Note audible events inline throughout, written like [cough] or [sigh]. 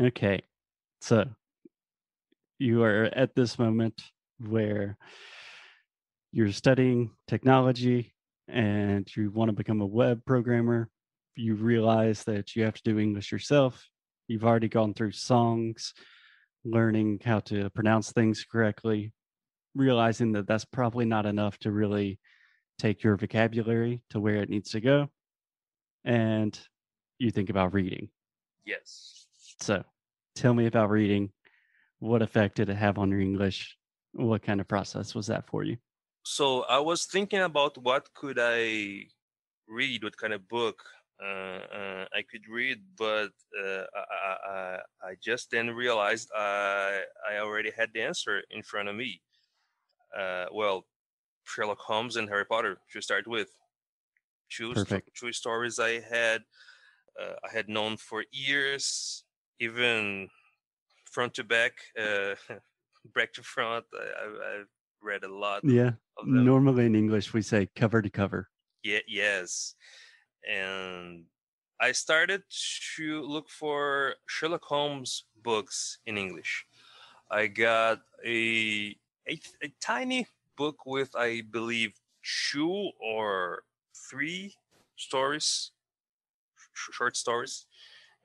Okay. So you are at this moment where you're studying technology and you want to become a web programmer. You realize that you have to do English yourself. You've already gone through songs, learning how to pronounce things correctly, realizing that that's probably not enough to really take your vocabulary to where it needs to go. And you think about reading. Yes. So tell me about reading. What effect did it have on your English? What kind of process was that for you? So I was thinking about what could I read, what kind of book uh, uh, I could read, but uh, I, I, I, just then realized I, I already had the answer in front of me. Uh, well, Sherlock Holmes and Harry Potter to start with. Two, Perfect. two stories I had uh, I had known for years, even front to back, uh, [laughs] back to front. I, I, read a lot. Yeah. Normally in English, we say cover to cover. Yeah. Yes. And I started to look for Sherlock Holmes books in English. I got a, a, a tiny book with, I believe, two or three stories short stories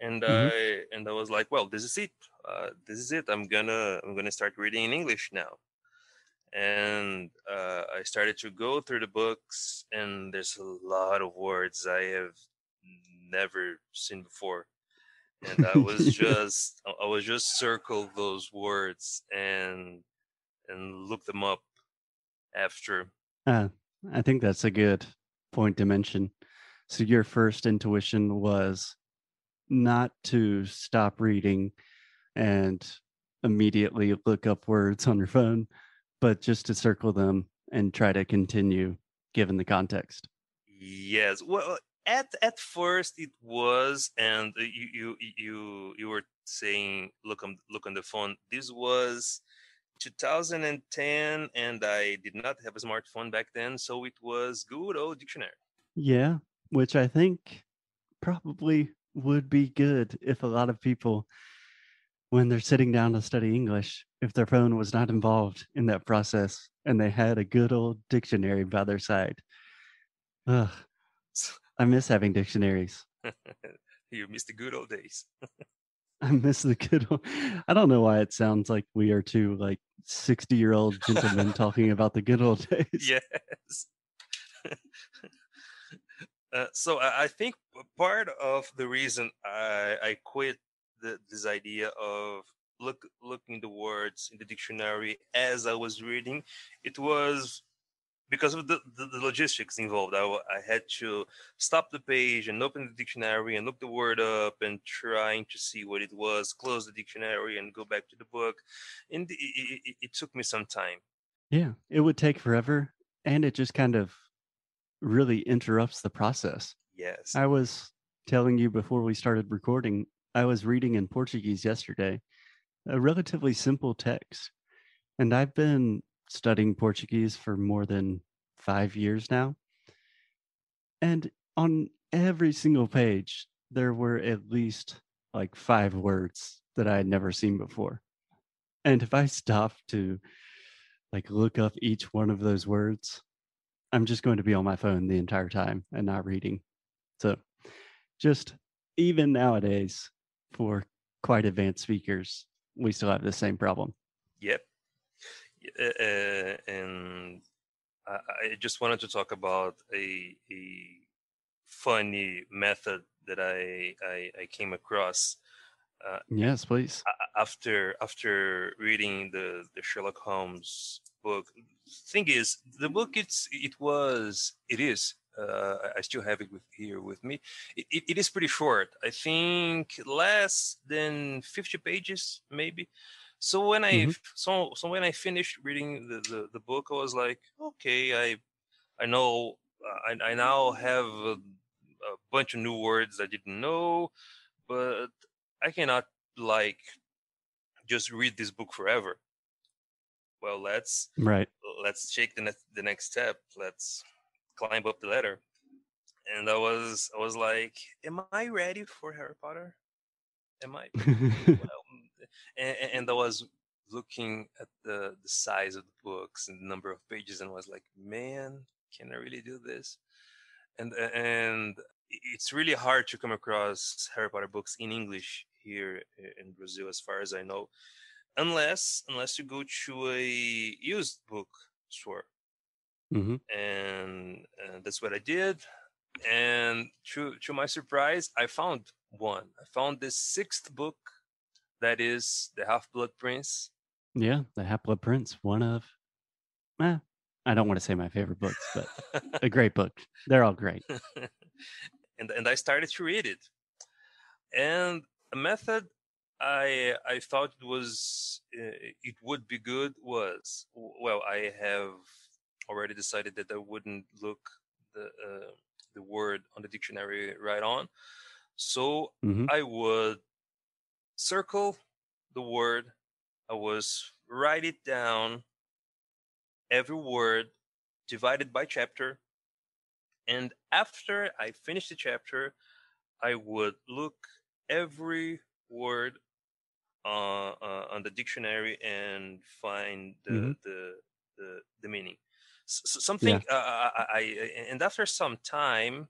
and mm-hmm. I and I was like, well, this is it. Uh, this is it. I'm gonna I'm gonna start reading in English now. And uh, I started to go through the books, and there's a lot of words I have never seen before. And I [laughs] was just I was just circle those words and and look them up after. Uh, I think that's a good point to mention. So your first intuition was not to stop reading and immediately look up words on your phone, but just to circle them and try to continue given the context. Yes. Well, at at first it was, and you you you you were saying look on look on the phone. This was 2010, and I did not have a smartphone back then, so it was good old dictionary. Yeah, which I think probably would be good if a lot of people, when they're sitting down to study English, if their phone was not involved in that process and they had a good old dictionary by their side. Ugh, [laughs] I miss having dictionaries. [laughs] you miss the good old days. [laughs] I miss the good old. I don't know why it sounds like we are two like sixty year old gentlemen talking about the good old days. Yes. Uh, so I, I, think part of the reason I, I quit the, this idea of look looking the words in the dictionary as I was reading, it was because of the, the, the logistics involved. I, I had to stop the page and open the dictionary and look the word up and trying to see what it was, close the dictionary and go back to the book. And it, it, it took me some time. Yeah, it would take forever. And it just kind of really interrupts the process. Yes. I was telling you before we started recording, I was reading in Portuguese yesterday, a relatively simple text. And I've been studying Portuguese for more than five years now. And on every single page, there were at least like five words that I had never seen before. And if I stopped to like look up each one of those words, I'm just going to be on my phone the entire time and not reading. So, just even nowadays, for quite advanced speakers, we still have the same problem. Yep. Uh, and I, I, just wanted to talk about a, a funny method that I, I, I came across. Uh, yes, please. After after reading the, the Sherlock Holmes book, thing is, the book it's it was it is. Uh, I still have it with, here with me. It, it, it is pretty short. I think less than fifty pages, maybe. So when I mm-hmm. so so when I finished reading the, the, the book, I was like, okay, I I know I, I now have a, a bunch of new words I didn't know, but I cannot like just read this book forever. Well, let's right let's take the, ne- the next step. Let's climb up the ladder. And I was I was like, am I ready for Harry Potter? am I? [laughs] well, mm, and, and I was looking at the the size of the books and the number of pages, and was like, man, can I really do this? And and it's really hard to come across Harry Potter books in English here in Brazil, as far as I know, unless unless you go to a used book store, hmm and, and that's what I did. And to to my surprise, I found one. I found the sixth book, that is the Half Blood Prince. Yeah, the Half Blood Prince, one of, eh, I don't want to say my favorite books, but a [laughs] great book. They're all great. [laughs] and and I started to read it. And method I I thought it was uh, it would be good was well I have already decided that I wouldn't look the uh, the word on the dictionary right on, so hmm I would circle the word. I was write it down every word divided by chapter and after I finished the chapter, I would look every word uh, uh, on the dictionary and find the the the, the meaning. S- s- Yeah. something uh, I, I, I- and after some time,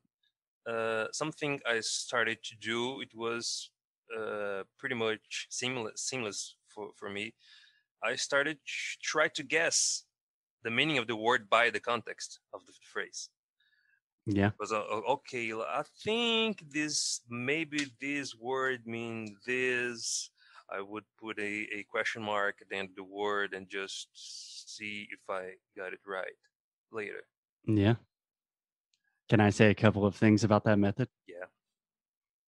uh, something I started to do. It was uh, pretty much seamless seamless for for me. I started to try to guess the meaning of the word by the context of the phrase Yeah. was uh, okay I think this maybe this word mean this i would put a, a question mark at the end of the word and just see if i got it right later Yeah. Can I say a couple of things about that method? yeah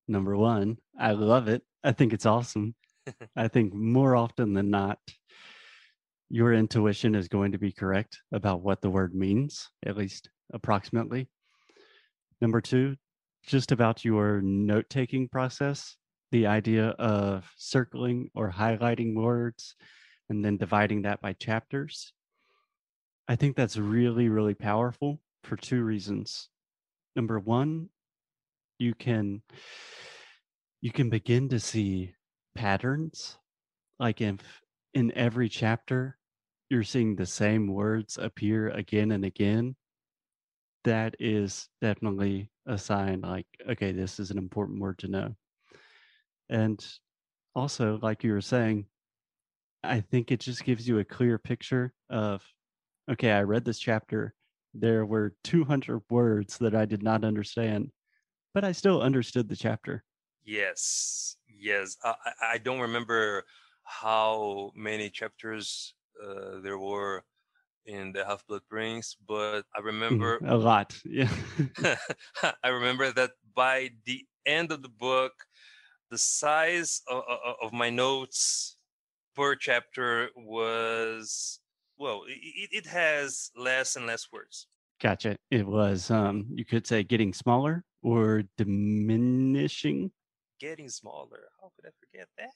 Number one, I love it. I think it's awesome. [laughs] I think more often than not, your intuition is going to be correct about what the word means, at least approximately. Number two, just about your note taking process, the idea of circling or highlighting words and then dividing that by chapters. I think that's really, really powerful for two reasons. Number one, you can you can begin to see patterns like if in every chapter you're seeing the same words appear again and again that is definitely a sign like okay this is an important word to know. And also like you were saying i think it just gives you a clear picture of okay i read this chapter. There were 200 words that i did not understand but i still understood the chapter. Yes yes i, I don't remember how many chapters uh, there were in the half blood prince but i Mhm, remember a lot yeah [laughs] [laughs] I remember that by the end of the book, the size of, of my notes per chapter was well, it, it has less and less words. Gotcha. It was, um, you could say getting smaller or diminishing. Getting smaller. How could I forget that?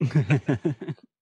[laughs]